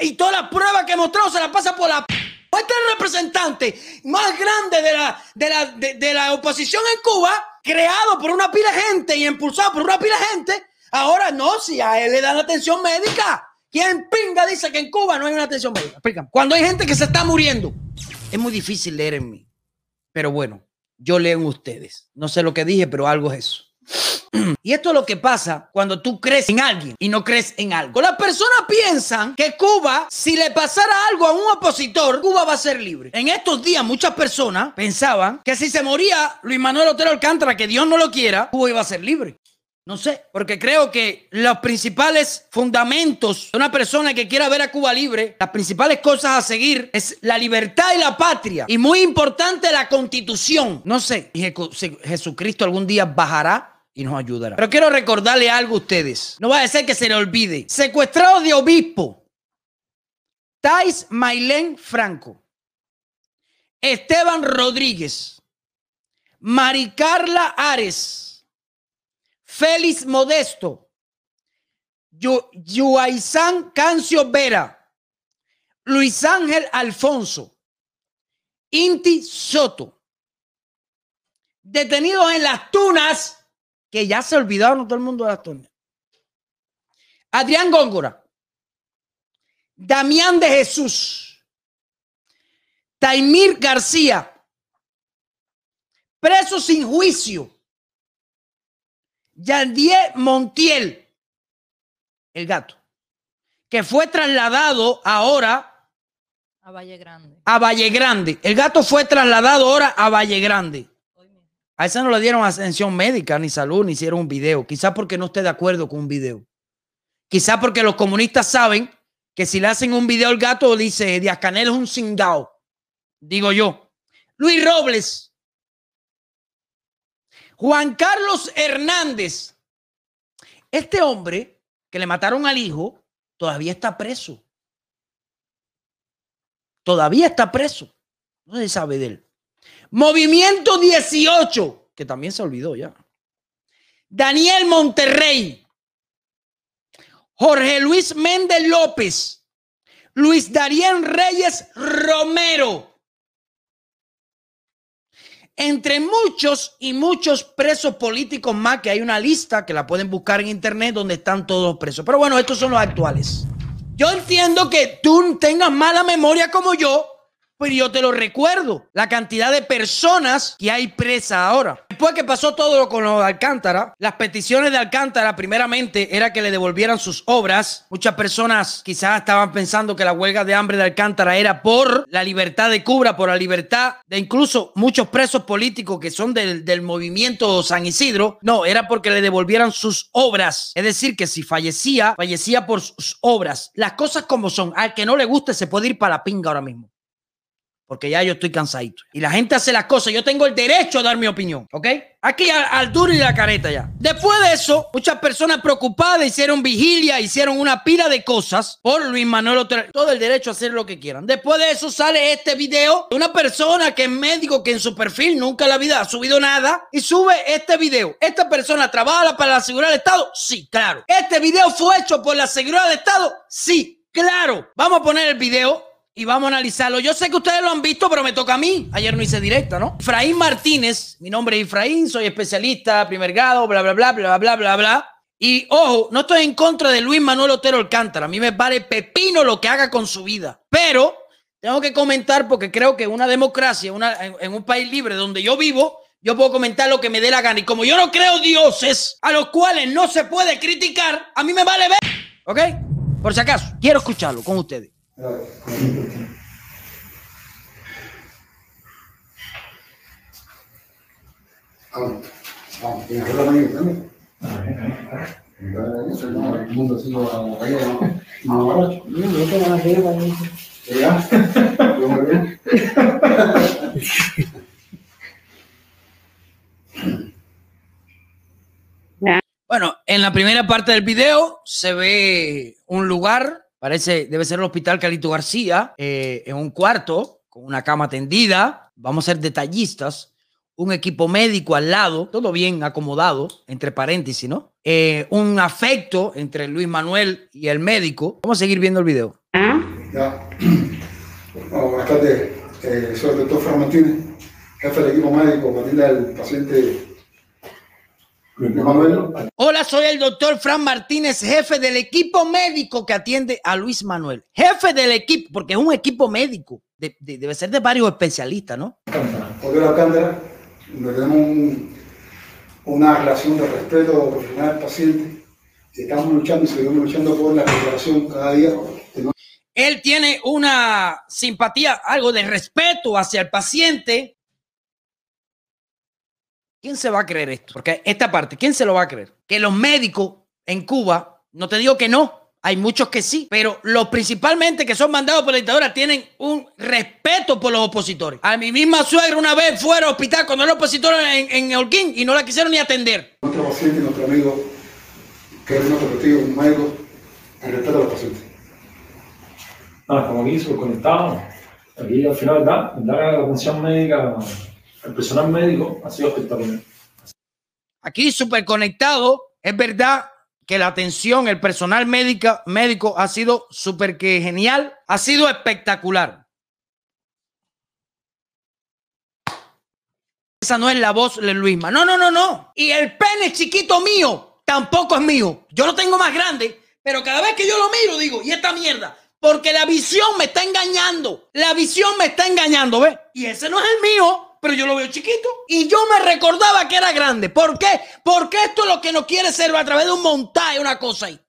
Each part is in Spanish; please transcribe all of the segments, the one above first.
Y todas las pruebas que mostró se las pasa por la... Este representante más grande de la, de la, de, la oposición en Cuba, creado por una pila de gente y impulsado por una pila de gente. Ahora no, si a él le dan atención médica. ¿Quién pinga dice que en Cuba no hay una atención médica? Explícame. Cuando hay gente que se está muriendo, es muy difícil leer en mí. Pero bueno, yo leo en ustedes. No sé lo que dije, pero algo es eso. Y esto es lo que pasa cuando tú crees en alguien y no crees en algo. Las personas piensan que Cuba, si le pasara algo a un opositor, Cuba va a ser libre. En estos días muchas personas pensaban que si se moría Luis Manuel Otero Alcántara, que Dios no lo quiera, Cuba iba a ser libre. No sé, porque creo que los principales fundamentos de una persona que quiera ver a Cuba libre, las principales cosas a seguir es la libertad y la patria. Y muy importante la constitución. No sé Jesucristo algún día bajará y nos ayudará. Pero quiero recordarle algo a ustedes. No va a ser que se le olvide. Secuestrado de obispo. Tais Mailén Franco. Esteban Rodríguez. Maricarla Ares. Félix Modesto, Yuaizán Cancio Vera, Luis Ángel Alfonso, Inti Soto, detenidos en las tunas, que ya se olvidaron todo el mundo de las tunas. Adrián Góngora, Damián de Jesús, Taimir García, preso sin juicio Yandier Montiel, el gato, que fue trasladado ahora a Valle Grande. A Valle Grande. El gato fue trasladado ahora a Valle Grande. A esa no le dieron atención médica, ni salud, ni hicieron un video. Quizás porque no esté de acuerdo con un video. Quizás porque los comunistas saben que si le hacen un video al gato, dice Díaz Canel es un cingao. Digo yo. Luis Robles, Juan Carlos Hernández. Este hombre que le mataron al hijo todavía está preso. Todavía está preso. No se sabe de él. Movimiento 18, que también se olvidó ya. Daniel Monterrey. Jorge Luis Méndez López. Luis Darien Reyes Romero entre muchos y muchos presos políticos más, que hay una lista que la pueden buscar en internet donde están todos presos. Pero bueno, estos son los actuales. Yo entiendo que tú tengas mala memoria como yo, pues yo te lo recuerdo, la cantidad de personas que hay presa ahora. Después que pasó todo con lo de Alcántara, las peticiones de Alcántara primeramente era que le devolvieran sus obras. Muchas personas quizás estaban pensando que la huelga de hambre de Alcántara era por la libertad de Cuba, por la libertad de incluso muchos presos políticos que son del, del movimiento San Isidro. No, era porque le devolvieran sus obras. Es decir, que si fallecía, fallecía por sus obras. Las cosas como son. Al que no le guste se puede ir para la pinga ahora mismo porque ya yo estoy cansadito. Y la gente hace las cosas, yo tengo el derecho a dar mi opinión, ¿ok? Aquí al, duro y la careta ya. Después de eso, muchas personas preocupadas hicieron vigilia, hicieron una pila de cosas por Luis Manuel Otero. Todo el derecho a hacer lo que quieran. Después de eso sale este video de una persona que es médico que en su perfil nunca en la vida ha subido nada y sube este video. ¿Esta persona trabaja para la seguridad del Estado? Sí, claro. ¿Este video fue hecho por la seguridad del Estado? Sí, claro. Vamos a poner el video y vamos a analizarlo. Yo sé que ustedes lo han visto, pero me toca a mí. Ayer no hice directa, ¿no? Efraín Martínez, mi nombre es Efraín, soy especialista, primer grado, bla, bla, bla, bla, bla, bla, bla. Y ojo, no estoy en contra de Luis Manuel Otero Alcántara. A mí me vale pepino lo que haga con su vida. Pero tengo que comentar porque creo que una democracia, una, en, un país libre donde yo vivo, yo puedo comentar lo que me dé la gana. Y como yo no creo dioses a los cuales no se puede criticar, a mí me vale ver. ¿Ok? Por si acaso, quiero escucharlo con ustedes. Bueno, en la primera parte del video se ve un lugar Parece, debe ser el hospital Calito García, eh, en un cuarto, con una cama tendida. Vamos a ser detallistas. Un equipo médico al lado, todo bien acomodado, entre paréntesis, ¿no? Eh, un afecto entre Luis Manuel y el médico. Vamos a seguir viendo el video. Ya. Bueno, buenas tardes. Eh, soy el doctor Fran Martínez, jefe del equipo médico para al paciente Manuel. Hola, soy el doctor Fran Martínez, jefe del equipo médico que atiende a Luis Manuel. Jefe del equipo, porque es un equipo médico. De- de- debe ser de varios especialistas, ¿no? Alcántara, donde tenemos un- una relación de respeto profesional al paciente. Estamos luchando y seguimos luchando por la recuperación cada día. Él tiene una simpatía, algo de respeto hacia el paciente. ¿Quién se va a creer esto? Porque esta parte, ¿quién se lo va a creer? Que los médicos en Cuba, no te digo que no, hay muchos que sí, pero los principalmente que son mandados por la dictadura tienen un respeto por los opositores. A mi misma suegra una vez fue al hospital cuando era opositor en, en Holguín y no la quisieron ni atender. nuestro paciente y nuestro amigo, que es nuestro testigo, un médico, en respeto a los pacientes. Nada, estamos aquí súper conectados. Aquí al final, ¿verdad? Dar la atención médica al personal médico ha sido espectacular. aquí súper conectado. Es verdad que la atención, el personal médica, médico ha sido súper que genial, ha sido espectacular. Esa no es la voz de Luisma. No, no, no, no. Y el pene chiquito mío tampoco es mío. Yo lo tengo más grande, pero cada vez que yo lo miro digo, ¿y esta mierda? Porque la visión me está engañando. La visión me está engañando, ¿ves? Y ese no es el mío, pero yo lo veo chiquito. Y yo me recordaba que era grande. ¿Por qué? Porque esto es lo que no quiere ser a través de un montaje, una cosa ahí.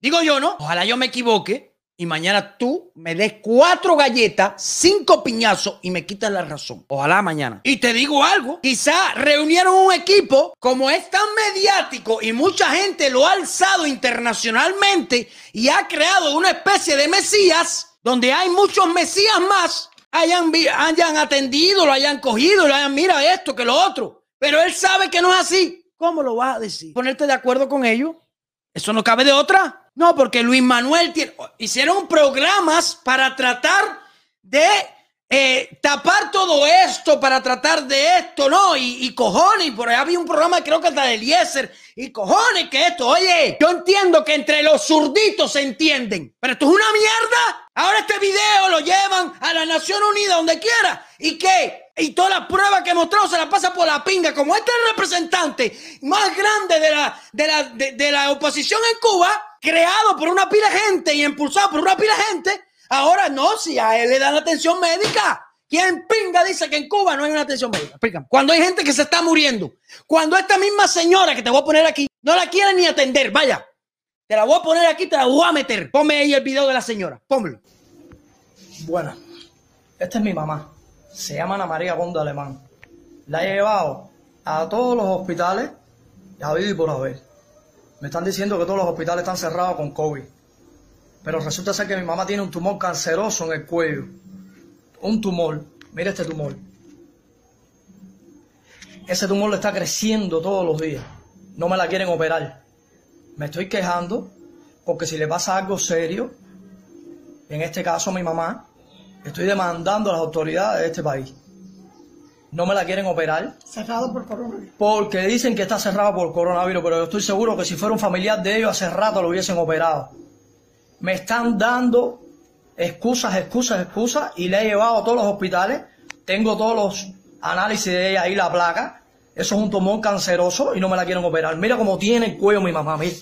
Digo yo, ¿no? Ojalá yo me equivoque y mañana tú me des cuatro galletas, cinco piñazos y me quitas la razón. Ojalá mañana. Y te digo algo, quizá reunieron un equipo como es tan mediático y mucha gente lo ha alzado internacionalmente y ha creado una especie de mesías donde hay muchos mesías más hayan, hayan atendido, lo hayan cogido, lo hayan, mira esto, que lo otro. Pero él sabe que no es así. ¿Cómo lo vas a decir? ¿Ponerte de acuerdo con ellos? ¿Eso no cabe de otra? No, porque Luis Manuel hicieron programas para tratar de eh, tapar todo esto, para tratar de esto, ¿no? Y, y cojones, por ahí había un programa, creo que hasta de Eliezer, y cojones que esto, oye, yo entiendo que entre los zurditos se entienden, pero esto es una mierda. Ahora este video lo llevan a la Nación Unida, donde quiera, ¿y qué? Y todas las pruebas que mostró se las pasa por la pinga. Como este representante más grande de la, de la, de, de la oposición en Cuba, creado por una pila de gente y impulsado por una pila de gente, ahora no, si a él le dan atención médica. ¿Quién pinga dice que en Cuba no hay una atención médica? Explícame. Cuando hay gente que se está muriendo. Cuando esta misma señora que te voy a poner aquí no la quiere ni atender, vaya. Te la voy a poner aquí, te la voy a meter. Ponme ahí el video de la señora. Pónmelo. Bueno, esta es mi mamá. Se llama Ana María Bonda Alemán. La he llevado a todos los hospitales, a y por haber. Me están diciendo que todos los hospitales están cerrados con COVID. Pero resulta ser que mi mamá tiene un tumor canceroso en el cuello. Un tumor. Mira este tumor. Ese tumor le está creciendo todos los días. No me la quieren operar. Me estoy quejando porque si le pasa algo serio, en este caso a mi mamá, estoy demandando a las autoridades de este país. No me la quieren operar Cerrado por coronavirus. porque dicen que está cerrado por coronavirus, pero yo estoy seguro que si fuera un familiar de ellos hace rato lo hubiesen operado. Me están dando excusas, excusas, excusas y le he llevado a todos los hospitales. Tengo todos los análisis de ella ahí, la placa. Eso es un tumor canceroso y no me la quieren operar. Mira cómo tiene el cuello mi mamá, mira.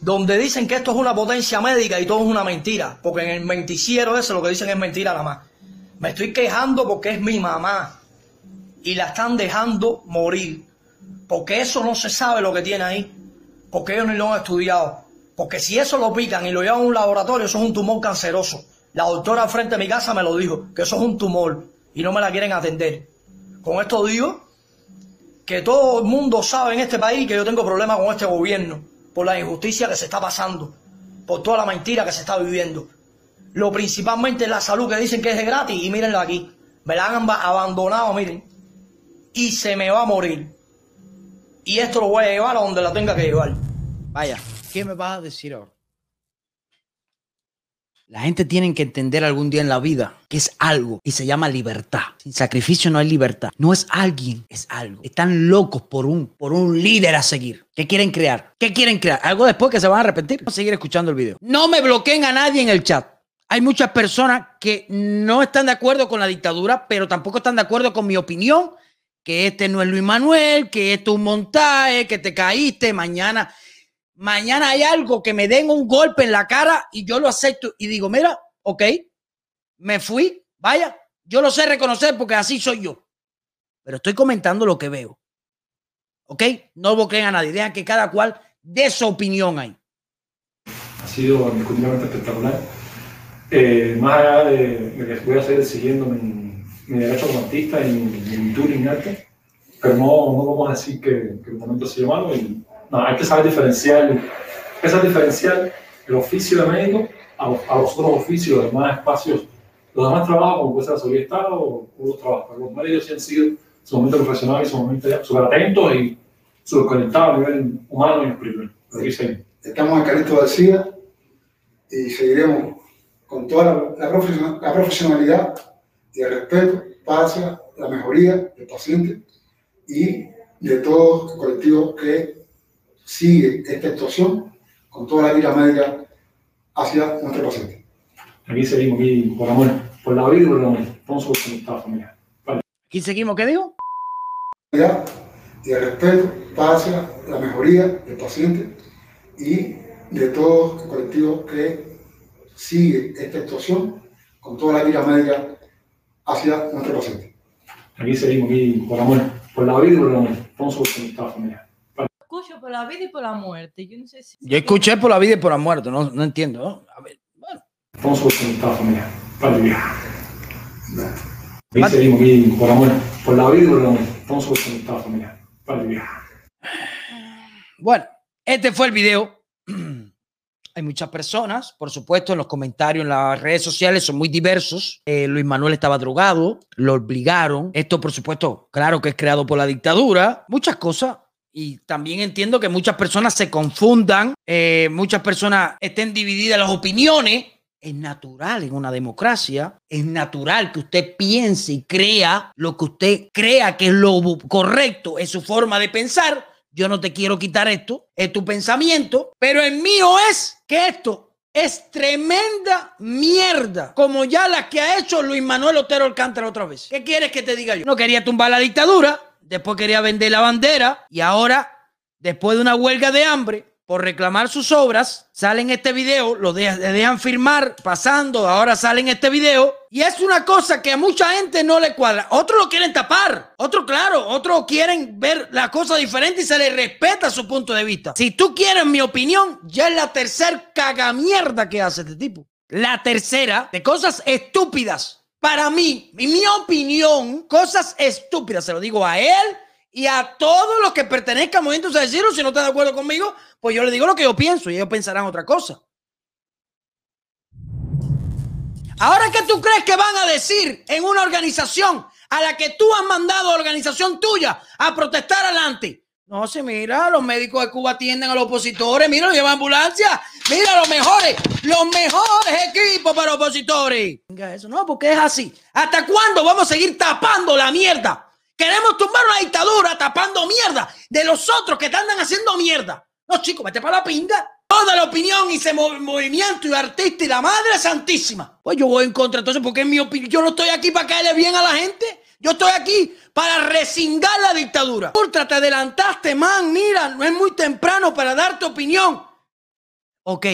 Donde dicen que esto es una potencia médica y todo es una mentira. Porque en el menticiero ese lo que dicen es mentira nada más. Me estoy quejando porque es mi mamá. Y la están dejando morir. Porque eso no se sabe lo que tiene ahí. Porque ellos ni lo han estudiado. Porque si eso lo pican y lo llevan a un laboratorio, eso es un tumor canceroso. La doctora frente de mi casa me lo dijo, que eso es un tumor. Y no me la quieren atender. Con esto digo que todo el mundo sabe en este país que yo tengo problemas con este gobierno. Por la injusticia que se está pasando. Por toda la mentira que se está viviendo. Lo principalmente es la salud que dicen que es de gratis y mírenla aquí. Me la han aba- abandonado, miren. Y se me va a morir. Y esto lo voy a llevar a donde la tenga que llevar. Vaya, ¿qué me vas a decir ahora? La gente tiene que entender algún día en la vida que es algo y se llama libertad. Sin sacrificio no hay libertad. No es alguien, es algo. Están locos por un, por un líder a seguir. ¿Qué quieren crear? ¿Qué quieren crear? Algo después que se van a arrepentir. Vamos a seguir escuchando el video. No me bloqueen a nadie en el chat. Hay muchas personas que no están de acuerdo con la dictadura, pero tampoco están de acuerdo con mi opinión, que este no es Luis Manuel, que esto es un montaje, que te caíste, mañana mañana hay algo que me den un golpe en la cara y yo lo acepto y digo, mira, ok, me fui, vaya, yo lo sé reconocer porque así soy yo. Pero estoy comentando lo que veo. ¿Ok? No bloqueen a nadie, dejan que cada cual dé su opinión ahí. Ha sido espectacular. Eh, más allá de, de, que voy a seguir siguiendo mi, mi derecho como artista y mi, en arte, pero no, no vamos a decir que, que el momento ha malo y no, hay que saber diferenciar, hay que saber diferenciar el oficio de médico a los, a los otros oficios, los demás espacios, los demás trabajos, como puede ser la seguridad de Estado o otros trabajos. Los médicos sí han sido sumamente profesionales y sumamente súper atentos y súper conectados a nivel humano y espiritual. Seguimos. Estamos en Calixto García y seguiremos con toda la, la, profesional, la profesionalidad y el respeto para la mejoría del paciente y de todos los colectivos que sigue esta actuación con toda la vida médica hacia nuestro paciente. Aquí seguimos, aquí por amor, por la vida y por el amor. Estamos conectados, familia. Vale. ¿Aquí seguimos qué digo? Y el respeto para la mejoría del paciente y de todos los colectivos que sigue esta actuación con toda la vida médica hacia nuestro paciente. Aquí seguimos, aquí por amor, por la vida y por el amor. Estamos conectados, familia. Escucho por la vida y por la muerte. Yo no sé si. Yo escuché por la vida y por la muerte, no, no entiendo. ¿no? A ver, bueno. Estamos conectados, familia. Vale, Aquí seguimos, aquí por amor, por la vida y por el amor. Estamos conectados, familia. Vale, Bueno, este fue el video. Hay muchas personas, por supuesto, en los comentarios, en las redes sociales son muy diversos. Eh, Luis Manuel estaba drogado, lo obligaron. Esto, por supuesto, claro que es creado por la dictadura. Muchas cosas. Y también entiendo que muchas personas se confundan, eh, muchas personas estén divididas las opiniones. Es natural en una democracia, es natural que usted piense y crea lo que usted crea que es lo correcto, es su forma de pensar. Yo no te quiero quitar esto, es tu pensamiento, pero el mío es que esto es tremenda mierda, como ya la que ha hecho Luis Manuel Otero Alcántara otra vez. ¿Qué quieres que te diga yo? No quería tumbar la dictadura, después quería vender la bandera y ahora, después de una huelga de hambre, por reclamar sus obras, salen este video, lo de, le dejan firmar, pasando, ahora salen este video. Y es una cosa que a mucha gente no le cuadra. Otros lo quieren tapar, otros claro, otros quieren ver la cosa diferente y se les respeta su punto de vista. Si tú quieres mi opinión, ya es la tercera cagamierda que hace este tipo. La tercera de cosas estúpidas. Para mí, en mi opinión, cosas estúpidas, se lo digo a él y a todos los que pertenezcan al movimiento decirlo, si no están de acuerdo conmigo, pues yo le digo lo que yo pienso y ellos pensarán otra cosa. Ahora, ¿qué tú crees que van a decir en una organización a la que tú has mandado organización tuya a protestar adelante? No, se mira, los médicos de Cuba atienden a los opositores, mira, los llevan ambulancia, mira, los mejores, los mejores equipos para opositores. Venga, eso no, porque es así. ¿Hasta cuándo vamos a seguir tapando la mierda? Queremos tumbar una dictadura tapando mierda de los otros que te andan haciendo mierda. No, chicos, vete para la pinga. Toda la opinión y ese movimiento y artista y la madre santísima. Pues yo voy en contra entonces porque es mi opinión. Yo no estoy aquí para caerle bien a la gente. Yo estoy aquí para resingar la dictadura. Ultra, te adelantaste, man. Mira, no es muy temprano para dar tu opinión. Ok,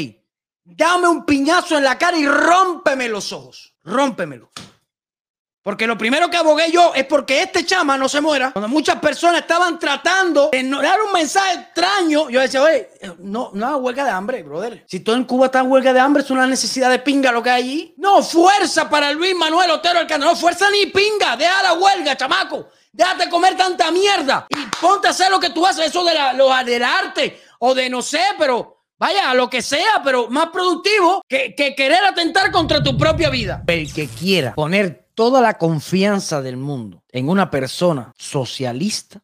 dame un piñazo en la cara y rómpeme los ojos. Rómpemelo. Porque lo primero que abogué yo es porque este chama no se muera. Cuando muchas personas estaban tratando de dar un mensaje extraño, yo decía, oye, no, no huelga de hambre, brother. Si todo en Cuba está en huelga de hambre, es una necesidad de pinga lo que hay allí. No, fuerza para Luis Manuel Otero Alcántara. No, fuerza ni pinga. Deja la huelga, chamaco. Déjate comer tanta mierda. Y ponte a hacer lo que tú haces, eso de la, lo, del o de no sé, pero Vaya, lo que sea, pero más productivo que, querer atentar contra tu propia vida. El que quiera poner toda la confianza del mundo en una persona socialista,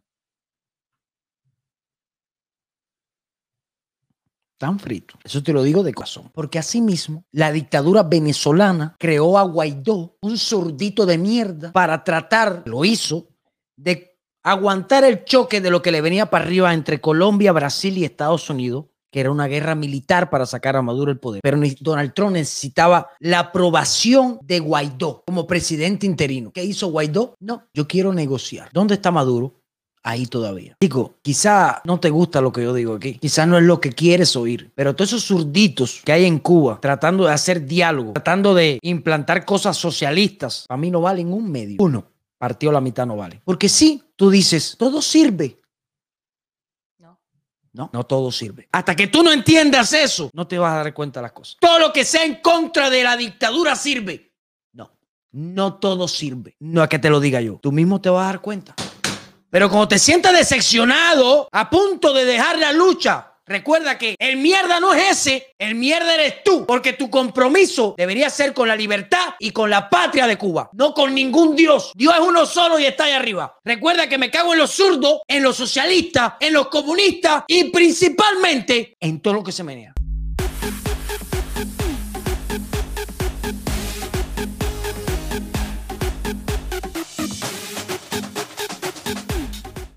Están fritos. Eso te lo digo de corazón. Porque asimismo, la dictadura venezolana creó a Guaidó, un zurdito de mierda, para tratar, lo hizo, de aguantar el choque de lo que le venía para arriba entre Colombia, Brasil y Estados Unidos que era una guerra militar para sacar a Maduro el poder. Pero Donald Trump necesitaba la aprobación de Guaidó como presidente interino. ¿Qué hizo Guaidó? No, yo quiero negociar. ¿Dónde está Maduro? ahí todavía. Digo, quizá no te gusta lo que yo digo aquí, quizá no es lo que quieres oír, pero todos esos zurditos que hay en Cuba tratando de hacer diálogo, tratando de implantar cosas socialistas, a mí no valen un medio. Uno, partió la mitad no vale. Porque sí, tú dices, todo sirve. No. No, todo sirve. Hasta que tú no entiendas eso, no te vas a dar cuenta de las cosas. Todo lo que sea en contra de la dictadura sirve. No, no todo sirve. No es que te lo diga yo. Tú mismo te vas a dar cuenta. Pero cuando te sientas decepcionado, a punto de dejar la lucha, Recuerda que el mierda no es ese, el mierda eres tú, porque tu compromiso debería ser con la libertad y con la patria de Cuba, no con ningún Dios. Dios es uno solo y está ahí arriba. Recuerda que me cago en los zurdos, en los socialistas, en los comunistas y principalmente en todo lo que se menea.